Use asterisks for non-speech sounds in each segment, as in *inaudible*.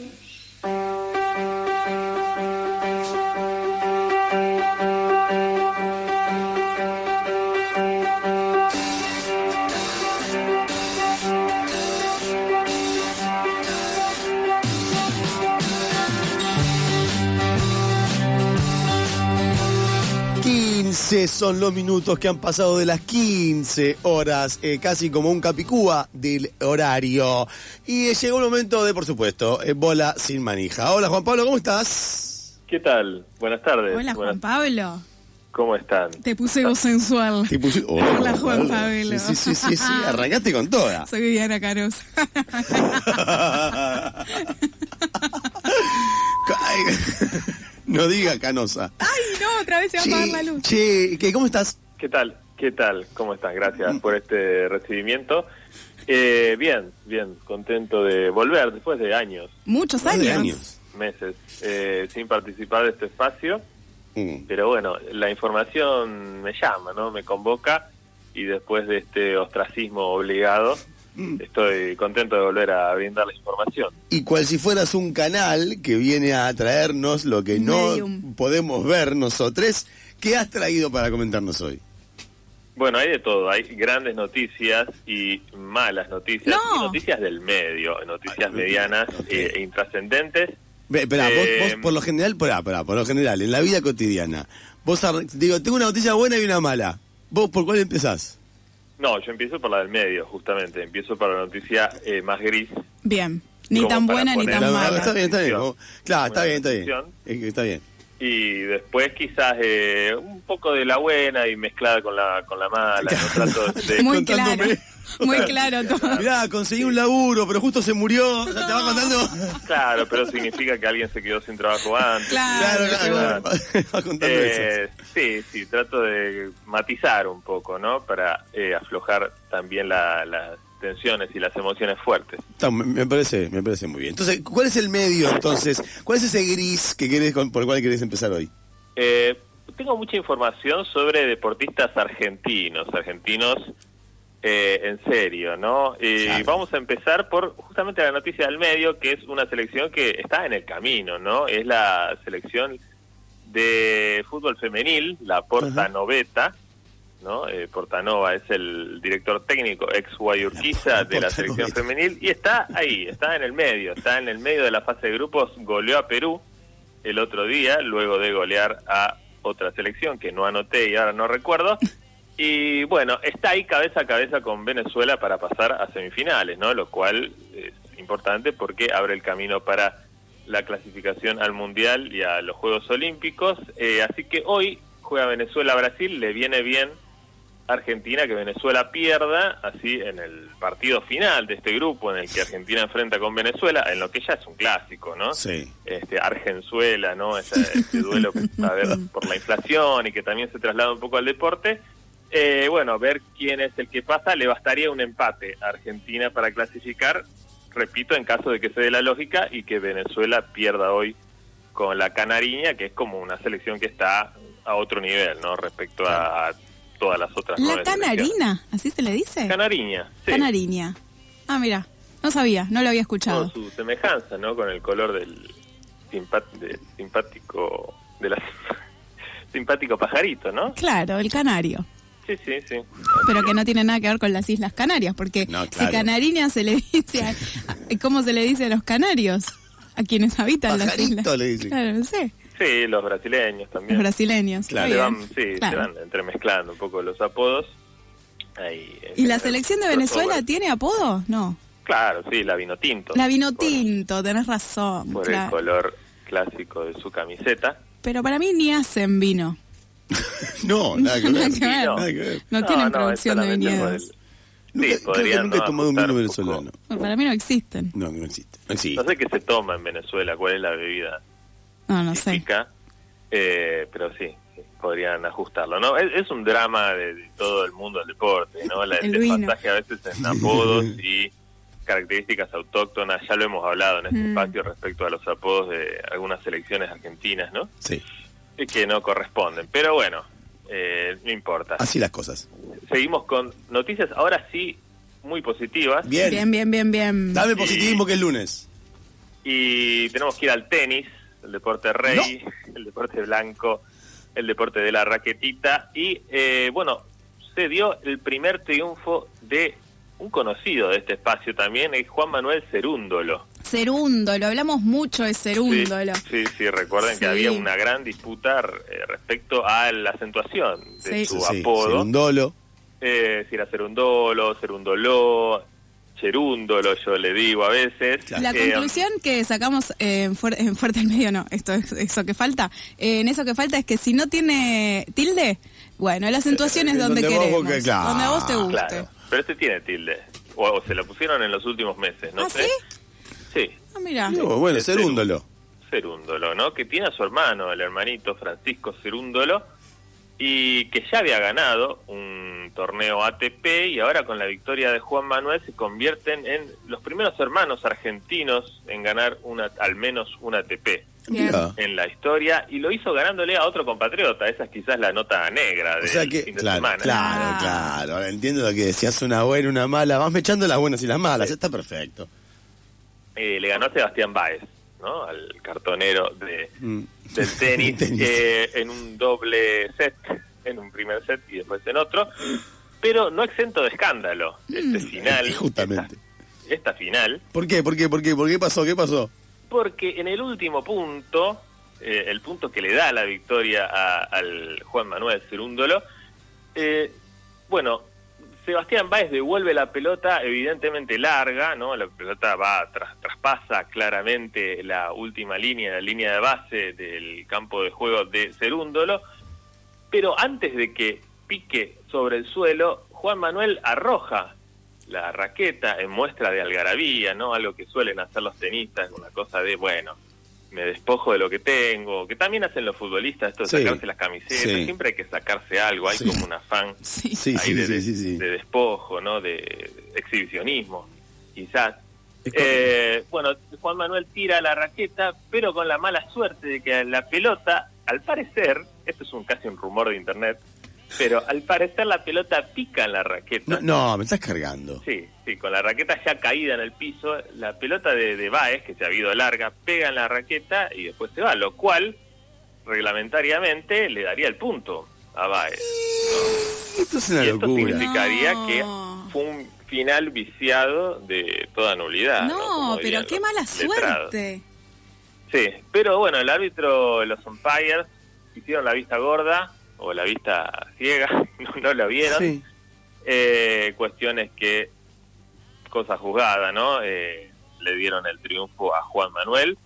Thank you. 15 son los minutos que han pasado de las 15 horas, eh, casi como un capicúa del horario. Y eh, llegó el momento de, por supuesto, eh, bola sin manija. Hola Juan Pablo, ¿cómo estás? ¿Qué tal? Buenas tardes. Hola, Buenas- Juan Pablo. ¿Cómo están? Te puse voz sensual. Te puse- Hola, Juan Pablo. Sí, sí, sí, sí, sí, arrancaste con toda. *laughs* Soy Viviana Carosa. *laughs* *laughs* *laughs* No diga canosa. Ay, no, otra vez se va a apagar la luz. che, ¿qué, ¿cómo estás? ¿Qué tal? ¿Qué tal? ¿Cómo están? Gracias por este recibimiento. Eh, bien, bien, contento de volver después de años, Muchos años. de años. meses, eh, sin participar de este espacio. Mm. Pero bueno, la información me llama, ¿no? Me convoca y después de este ostracismo obligado, Mm. Estoy contento de volver a brindar la información. Y cual si fueras un canal que viene a traernos lo que no Medium. podemos ver nosotros, ¿qué has traído para comentarnos hoy? Bueno, hay de todo, hay grandes noticias y malas noticias, No. y noticias del medio, noticias Ay, medianas eh, e intrascendentes. Vos, Eh, vos por lo general, pará, pará, por lo general, en la vida cotidiana, vos digo, tengo una noticia buena y una mala. ¿Vos por cuál empezás? No, yo empiezo por la del medio, justamente, empiezo por la noticia eh, más gris. Bien. Ni tan buena ni tan la- La- mala. está bien, está bien. Claro, está bien, está bien. que Está bien. Y después quizás eh, un poco de la buena y mezclada con la con la mala. No *laughs* trato de... Muy claro. *laughs* Muy claro todo. Mirá, conseguí un laburo, pero justo se murió. Ya te va contando. Claro, pero significa que alguien se quedó sin trabajo antes. Claro, Claro, claro. *laughs* Va contando eso. Eh, sí, sí, trato de matizar un poco, ¿no? Para eh, aflojar también la- las tensiones y las emociones fuertes. Está, me- me parece, me parece muy bien. Entonces, ¿cuál es el medio entonces? ¿Cuál es ese gris que querés, con- por el cual querés empezar hoy? Eh, tengo mucha información sobre deportistas argentinos, argentinos eh, en serio, ¿no? Y Claro. vamos a empezar por justamente la noticia del medio, que es una selección que está en el camino, ¿no? Es la selección de fútbol femenil, la Portanoveta, ¿no? Eh, Portanova es el director técnico ex Guayurquiza de la selección femenil y está ahí, está en el medio, está en el medio de la fase de grupos, goleó a Perú el otro día, luego de golear a otra selección que no anoté y ahora no recuerdo. Y bueno, está ahí cabeza a cabeza con Venezuela para pasar a semifinales, ¿no? Lo cual es importante porque abre el camino para la clasificación al Mundial y a los Juegos Olímpicos. Eh, así que hoy juega Venezuela-Brasil, le viene bien Argentina que Venezuela pierda, así en el partido final de este grupo en el que Argentina enfrenta con Venezuela, en lo que ya es un clásico, ¿no? Sí. este Argenzuela, ¿no? Ese, ese duelo que va a haber por la inflación y que también se traslada un poco al deporte. Eh, bueno, ver quién es el que pasa, le bastaría un empate a Argentina para clasificar, repito, en caso de que se dé la lógica y que Venezuela pierda hoy con la Canariña, que es como una selección que está a otro nivel, ¿no? Respecto a todas las otras La canarina, ¿así se le dice? Canariña, sí. Canariña. Ah, mira. No sabía, no lo había escuchado. Con su semejanza, ¿no? Con el color del simpa- de- simpático, de la *laughs* simpático pajarito, ¿no? Claro, el canario. Sí, sí, sí. Pero que no tiene nada que ver con las Islas Canarias, porque No, si canariña se le dice, a- ¿cómo se le dice a los canarios? A quienes habitan las islas. le dicen. Claro, no sé, Sí, los brasileños también. los brasileños. Claro. Se van, sí, Claro. se van entremezclando un poco los apodos. Ahí, ¿Y la selección de. Venezuela tiene apodo? No. Claro, sí, la vino tinto. La vino Por- tinto, tenés razón. Por, el color clásico de su camiseta. Pero para mí ni hacen vino. *laughs* No, nada que ver. Nada que. No, tienen producción de viñedos. Nunca, Sí, creo que podrían, nunca he tomado un vino venezolano. No, Para mí no existen. No, no existe. No existe. No sé qué se toma en Venezuela, cuál es la bebida No, no sé. eh, pero sí, sí, podrían ajustarlo. no Es, es un drama de, de todo el mundo del deporte, ¿no? La, El el desfasaje a veces en apodos *laughs* y características autóctonas, ya lo hemos hablado en este Mm. espacio respecto a los apodos de algunas selecciones argentinas, ¿no? Sí. Que no corresponden, pero bueno, eh, no importa. Así las cosas. Seguimos con noticias, ahora sí, muy positivas. Bien. Bien, bien, bien, bien. Dame Y- positivismo que es lunes. Y tenemos que ir al tenis, el deporte rey, *laughs* el deporte blanco, el deporte de la raquetita. Y eh, bueno, se dio el primer triunfo de un conocido de este espacio también, es Juan Manuel Cerúndolo. Cerúndolo, hablamos mucho de Cerúndolo. Sí, sí, sí, recuerden Sí. que había una gran disputa eh, respecto a la acentuación de Sí. su Sí, apodo. Cerundolo. Eh, si era Cerundolo, Cerundoló, Cherúndolo, yo le digo a veces. La Eh, conclusión que sacamos eh, en, fuer- en Fuerte al Medio, no, esto es eso que falta. Eh, en eso que falta es que si no tiene tilde, bueno, la acentuación es donde, donde vos queremos. busques, claro. Donde a vos te guste. Claro, pero este tiene tilde. O, o se lo pusieron en los últimos meses, ¿no ¿Ah, sé. Sí, Ah, mira. Bueno, Cerúndolo. Cerúndolo, ¿no? Que tiene a su hermano, el hermanito Francisco Cerúndolo, y que ya había ganado un torneo ATP y ahora con la victoria de Juan Manuel se convierten en los primeros hermanos argentinos en ganar una, al menos un ATP en la historia y lo hizo ganándole a otro compatriota. Esa es quizás la nota negra O del sea que, fin de claro, semana. claro, Ah. claro. Ahora entiendo lo que decías, una buena, una mala. Vas echando las buenas y las malas. Está perfecto. Eh, le ganó a Sebastián Báez, ¿no? Al cartonero de, Mm. *laughs* del tenis, Tenis. eh, en un doble set, en un primer set y después en otro, pero no exento de escándalo. Este final, Justamente. Esta, esta final, ¿Por qué? ¿Por qué? ¿Por qué? ¿Por qué pasó? ¿Qué pasó? porque en el último punto, eh, el punto que le da la victoria a- al Juan Manuel Cerúndolo, eh, bueno, Sebastián Báez devuelve la pelota evidentemente larga, ¿no? La pelota va tras, traspasa claramente la última línea, la línea de base del campo de juego de Cerúndolo, pero antes de que pique sobre el suelo, Juan Manuel arroja la raqueta en muestra de algarabía, ¿no? Algo que suelen hacer los tenistas, una cosa de, bueno, me despojo de lo que tengo, que también hacen los futbolistas, esto de Sí, sacarse las camisetas, sí. siempre hay que sacarse algo, hay Sí. como un afán ahí de, sí, sí, sí. de despojo, ¿no? De exhibicionismo, quizás. Eh, bueno, Juan Manuel tira la raqueta, pero con la mala suerte de que la pelota, al parecer, esto es un casi un rumor de internet, pero al parecer la pelota pica en la raqueta. No, no, me estás cargando. Sí, sí, con la raqueta ya caída en el piso, la pelota de, de Baez, que se ha habido larga, pega en la raqueta y después se va, lo cual reglamentariamente le daría el punto a Baez. Esto es una Y esto locura. significaría No. que fue un final viciado de toda nulidad. ¿no? No, pero qué mala letrados. suerte. Sí, pero bueno, el árbitro, los umpires, hicieron la vista gorda o la vista ciega, *laughs* no, no la vieron. Sí. Eh, cuestiones que, cosa juzgada, ¿no? Eh, le dieron el triunfo a Juan Manuel,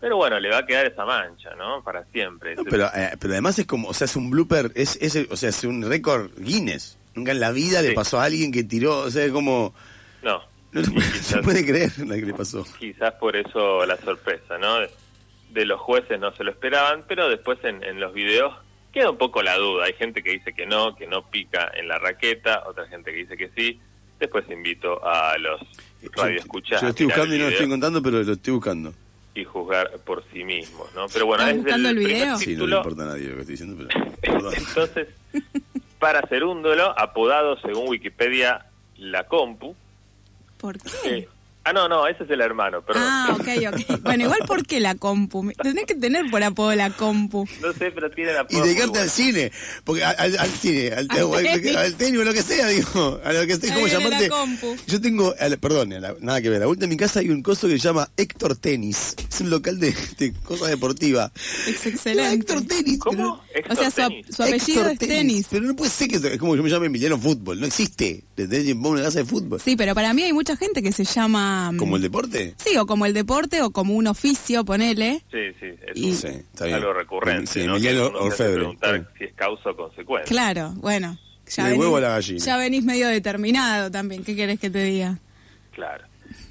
pero bueno, le va a quedar esa mancha, ¿no? Para siempre. No, pero, eh, pero además es como, o sea, es un blooper, es, es, o sea, es un récord Guinness. Nunca en la vida le pasó a alguien que tiró, o sea, es como, No, no, se puede- *laughs* se puede creer la que le pasó. quizás por eso la sorpresa, ¿no? De, de los jueces no se lo esperaban, pero después en, en los videos queda un poco la duda. Hay gente que dice que no, que no pica en la raqueta, otra gente que dice que sí. Después invito a los radioescuchas Yo lo estoy buscando y no lo estoy encontrando, pero lo estoy buscando. y juzgar por sí mismos, ¿no? Pero bueno, ¿Estás es buscando el video? Sí, no le importa a nadie lo que estoy diciendo, pero. *laughs* Entonces, para Cerúndolo, apodado según Wikipedia La Compu. ¿Por qué? eh, ah, no, no, ese es el hermano, perdón. Ah, ok, ok. Bueno, igual ¿por qué la compu? Tenés que tener por apodo la compu. No sé, pero tiene la Y dedicarte al cine, porque al, al- al cine, al, Al al- tenis. al tenis o lo que sea, digo, a lo que esté, ¿cómo la llamarte? compu. Yo tengo, a la- perdón, la- nada que ver, a la vuelta de mi casa hay un coso que se llama Héctor Tenis, es un local de, de cosa deportiva. Es excelente. Héctor Tenis. ¿Cómo? O sea, su, apellido Héctor es tenis. Pero no puede ser que es como yo me llame Emiliano Fútbol, no existe. Desde una casa de fútbol. Sí, pero para mí hay mucha gente que se llama... ¿Como el deporte? Sí, o como el deporte o como un oficio, ponele. Sí, sí, es Y- un- Sí, está bien. algo recurrente. Sí, ¿no? Orfebre. preguntar si es causa o consecuencia. Claro, bueno. Del huevo a la gallina. ya venís medio determinado también. ¿Qué querés que te diga? Claro.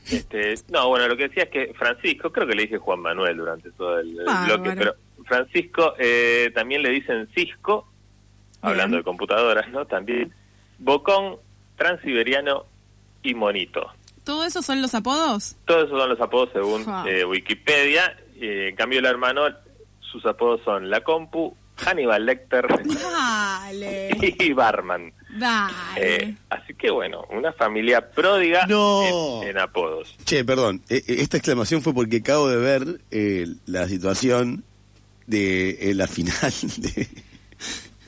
Este, no, bueno, lo que decía es que Francisco, creo que le dije Juan Manuel durante todo el, bloque, pero Francisco eh, también le dicen Cisco, hablando Bien. de computadoras, ¿no? También Bocón, Transiberiano y Monito. ¿Todo eso son los apodos? Todos esos son los apodos según Ja. eh, Wikipedia. Eh, en cambio, el hermano, sus apodos son La Compu, Hannibal Lecter *laughs* Dale. *laughs* y Barman. Dale. Eh, así que bueno, una familia pródiga No. en, en apodos. Che, perdón, eh, eh, esta exclamación fue porque acabo de ver eh, la situación de eh, la final. *laughs* de-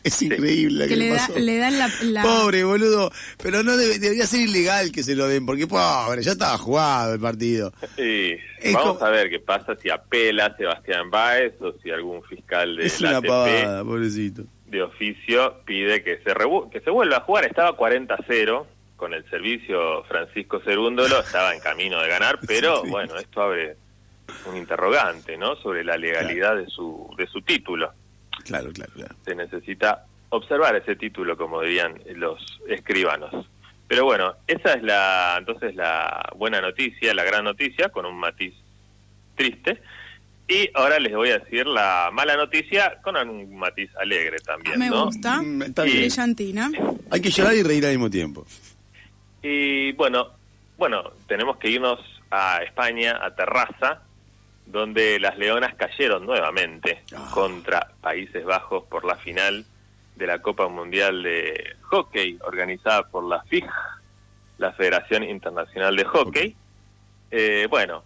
Es increíble que que le, da, pasó. le dan la, la- Pobre, boludo. Pero no debe- debería ser ilegal que se lo den, porque pobre, ya estaba jugado el partido. Y Es vamos como- a ver qué pasa si apela Sebastián Báez o si algún fiscal de es la una ATP pavada, pobrecito. de oficio pide que se que se vuelva a jugar. Estaba 40-0 con el servicio Francisco Cerúndolo, estaba en camino de ganar, *laughs* pero Sí. bueno, esto abre un interrogante, ¿no? Sobre la legalidad de su de su título. Claro, claro, claro. se necesita observar ese título, como dirían los escribanos. Pero bueno, esa es la entonces la buena noticia, la gran noticia, con un matiz triste. Y ahora les voy a decir la mala noticia con un matiz alegre también, Me ¿no? gusta. Mm, está Y-. Brillantina. Hay que llorar y reír al mismo tiempo. Y bueno, bueno, tenemos que irnos a España, a Terraza, donde las Leonas cayeron nuevamente Ah. contra Países Bajos por la final de la Copa Mundial de Hockey, organizada por la FIG, la Federación Internacional de Hockey. Eh, bueno,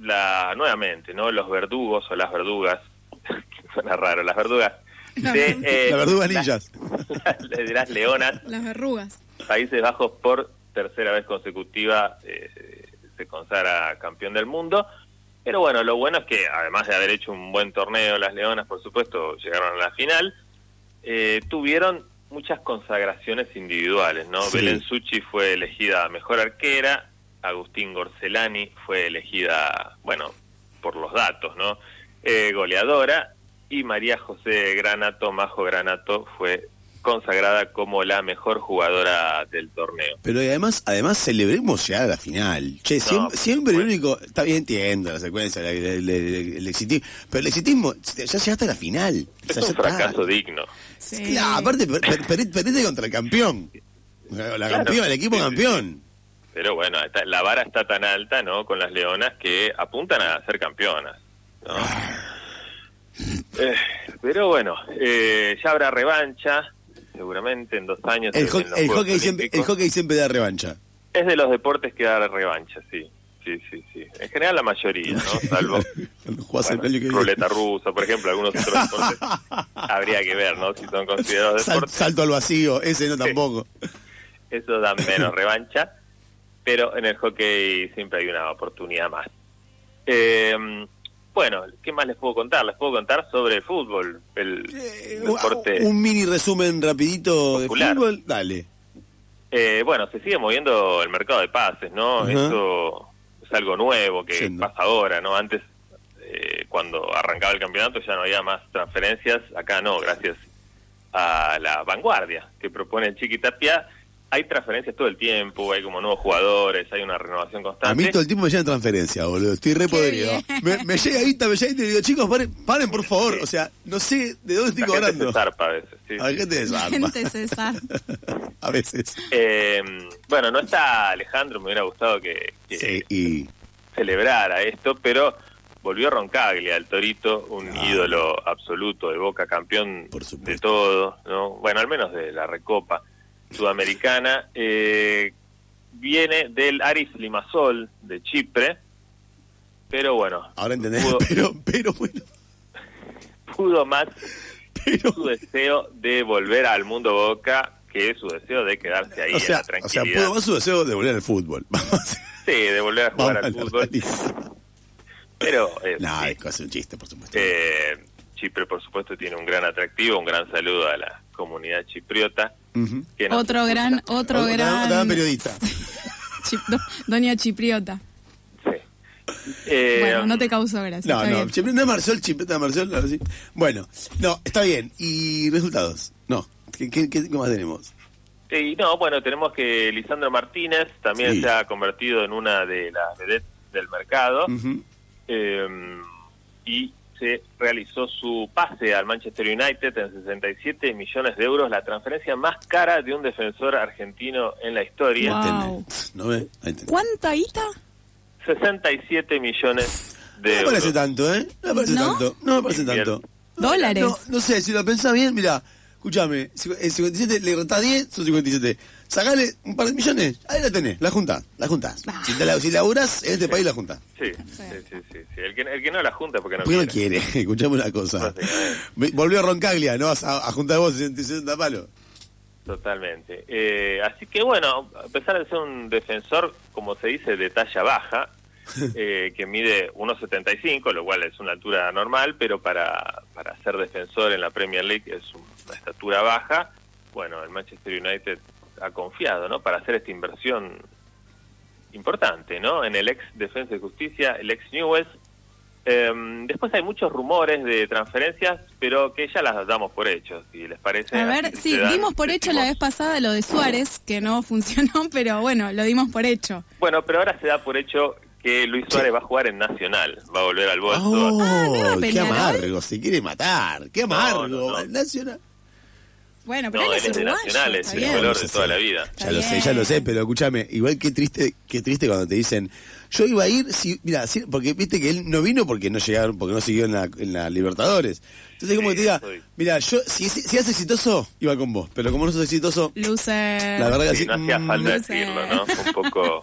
la nuevamente, ¿no? Los verdugos o las verdugas, *laughs* suena raro, las verdugas de, eh, la verduga las- *laughs* de las Leonas Las verrugas. Países Bajos por tercera vez consecutiva eh, se consagra campeón del mundo. Pero bueno, lo bueno es que además de haber hecho un buen torneo, las Leonas, por supuesto, llegaron a la final, eh, tuvieron muchas consagraciones individuales, ¿no? Sí. Belén Suchi fue elegida mejor arquera, Agustín Gorcelani fue elegida, bueno, por los datos, ¿no? Eh, goleadora, y María José Granato, Majo Granato, fue consagrada como la mejor jugadora del torneo. Pero además, además celebremos llegar a la final. Che, siempre, siempre el único, está bien, entiendo la secuencia, el, el- el- el exitismo, pero el exitismo, ya llegaste a la final. O Es sea, un ya está. fracaso digno. Sí. Claro, aparte, per- per- per- perdiste contra el campeón. La Claro. campeón, el equipo campeón. Pero bueno, está- la vara está tan alta, ¿no? Con las leonas que apuntan a ser campeonas. ¿no? Eh, pero bueno, eh, ya habrá revancha, seguramente en dos años. El, ho- el hockey siempre, el hockey siempre da revancha. Es de los deportes que da revancha, sí. Sí, sí, sí. En general la mayoría, ¿no? *laughs* Salvo bueno, ruleta rusa, por ejemplo, algunos otros *laughs* deportes. Habría que ver, ¿no? Si son considerados Sal- deportes. salto al vacío, ese no tampoco. eso da menos *laughs* revancha, pero en el hockey siempre hay una oportunidad más. Eh, bueno, ¿qué más les puedo contar? Les puedo contar sobre el fútbol, el Eh, deporte. un mini resumen rapidito Popular. de fútbol, dale. Eh, bueno, se sigue moviendo el mercado de pases, ¿no? Ajá. Eso es algo nuevo que pasa ahora, ¿no? Antes, eh, cuando arrancaba el campeonato, ya no había más transferencias. Acá no, gracias a la vanguardia que propone el Chiqui Tapia. Hay transferencias todo el tiempo, hay como nuevos jugadores, hay una renovación A constante. mí todo el tiempo me llegan transferencia, boludo. Estoy re podrido. Me, me llega ahí, me llega y te digo, chicos, paren, paren, por favor. O sea, no sé de dónde estoy La gente cobrando. se zarpa a veces. sí, A gente César. *laughs* A veces. Eh, bueno, no está Alejandro, me hubiera gustado que, que Sí, y celebrara esto, pero volvió Roncaglia, el Torito, un Ah. ídolo absoluto de Boca, campeón Por de todo, ¿no? Bueno, al menos de la Recopa Sudamericana. Eh, viene del Aris Limassol de Chipre, pero bueno, ahora entendés. Pudo- Pero, pero bueno, *laughs* pudo más pero. su deseo de volver al mundo Boca que su deseo de quedarse ahí O sea, en la o sea, tranquilidad. pudo más su deseo de volver al fútbol. *laughs* Sí, de volver a jugar vamos al fútbol. Pero *laughs* eh, No, sí, es un chiste, por supuesto. eh, Chipre, por supuesto, tiene un gran atractivo. Un gran saludo a la comunidad chipriota. Ujú. que nos Otro gran, otro otra gran. gran periodista. *laughs* Chip- do- Doña Chipriota. Sí. Eh, bueno, no te causó gracia. No, no, siempre no es Marcel, Chipeta Marcel, ahora sí. Bueno, no, está bien. ¿Y resultados? No. ¿Qué, qué, qué- qué más tenemos? Y no, bueno, tenemos que Lisandro Martínez también Sí. se ha convertido en una de las vedettes del mercado Ujú. eh, y se realizó su pase al Manchester United en 67 millones de euros, la transferencia más cara de un defensor argentino en la historia. Wow. ¿Cuánta guita? 67 millones de No me parece euros. tanto, ¿eh? No me parece ¿No? tanto. No me parece tanto. Dólares. No, no sé, si lo pensás bien, mira, Escúchame, cincu- el 57 le restás 10, son 57. Sacale un par de millones, ahí la tenés, la juntás, la juntás. Ah. Si, te la, si laburás en este país, la juntás. Sí, sí, sí, sí. sí. El, que, el que no la junta porque no ¿Por qué no quiere. quiere? *laughs* Escuchame una cosa. Básicamente. Me- Volvió Roncaglia, ¿no? Vas a, a juntar vos 60 palos. Totalmente. Eh, así que bueno, a pesar de ser un defensor, como se dice, de talla baja, *laughs* eh, que mide 1,75, lo cual es una altura normal, pero para, para ser defensor en la Premier League es una estatura baja, bueno, el Manchester United ha confiado, ¿no? Para hacer esta inversión importante, ¿no? En el ex Defensa de Justicia, el ex Newell's. Eh, después hay muchos rumores de transferencias, pero que ya las damos por hechos, si les parece. A ver, sí, dimos por hecho la vez pasada lo de Suárez, que no *laughs* funcionó, pero bueno, lo dimos por hecho. Bueno, pero ahora se da por hecho que Luis Suárez va a jugar en Nacional, va a volver al bolso. Oh, Ah, ¿no iba a qué amargo, se quiere matar. Qué amargo. no, no. Nacional. Bueno, pero no, él él es es de uruguayo, Nacional, es color de toda la vida. Está Ya lo sé, ya lo sé, pero escúchame, igual qué triste, qué triste cuando te dicen, yo iba a ir, si, mira, si- porque viste que él no vino porque no llegaron, porque no siguió en la, en la Libertadores. Entonces como Sí, que te diga, mira, yo, si, si, si haces exitoso, iba con vos, pero como no sos exitoso, Loser. la verdad que Sí, sí. no hacía mm, falta sé. decirlo, ¿no? Un poco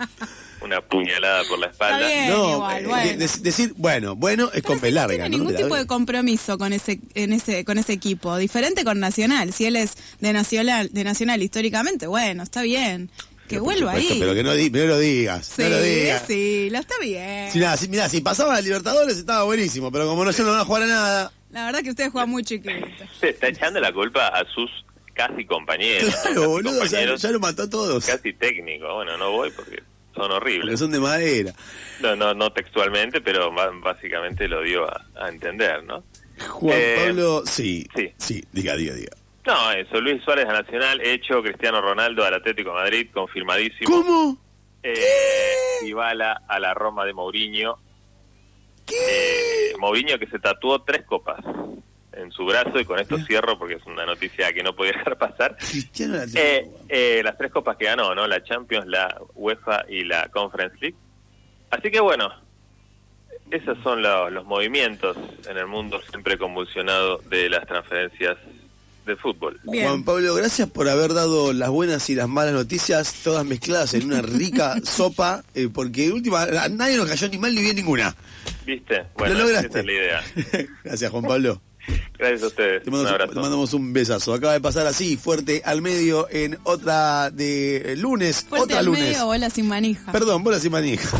una puñalada por la espalda. bien. No, igual, eh, bueno. de- de- decir, bueno, bueno, es Pero con si no tiene ningún tipo de compromiso con ese, en ese, con ese equipo, diferente con Nacional. Si él es de Nacional, de Nacional históricamente, bueno, está bien. Que Pero vuelva supuesto, ahí. Pero que no, di- no lo digas, sí, no lo digas. sí, lo está bien. Si, nada, si, mirá, si pasaba a Libertadores estaba buenísimo, pero como no, yo no van a jugar a nada. La verdad que ustedes juegan muy chiquito. *laughs* Se está echando la culpa a sus casi compañeros. casi boludo, ya, compañeros, ya lo mató a todos. casi técnicos. Bueno, no voy porque son horribles. son de madera. No, no, no textualmente, pero básicamente lo dio a, a entender, ¿no? Juan Eh, Pablo, sí, sí, sí. diga, diga, diga. No, eso, Luis Suárez a Nacional, hecho Cristiano Ronaldo al Atlético de Madrid, confirmadísimo. ¿Cómo? Eh, Dybala a la Roma de Mourinho. ¿Qué? Eh, Mourinho que se tatuó tres copas en su brazo y con esto cierro porque es una noticia que no podía *laughs* dejar pasar. Cristiano la Eh, eh, las tres copas que ganó, ¿no? La Champions, la UEFA y la Conference League. Así que bueno, esos son lo- los movimientos en el mundo siempre convulsionado de las transferencias de fútbol. Bien. Juan Pablo, gracias por haber dado las buenas y las malas noticias, todas mezcladas en una rica *laughs* sopa, eh, porque última, a nadie nos cayó ni mal ni bien ninguna. ¿Viste? Bueno, Lo lograste. esa es la idea. *laughs* gracias, Juan Pablo. Gracias a ustedes. Te Un mandamos, abrazo. te mandamos un besazo. Acaba de pasar así, fuerte al medio, en otra de lunes, Fuerte otra al lunes. medio, bola sin manija. Perdón, bola sin manija.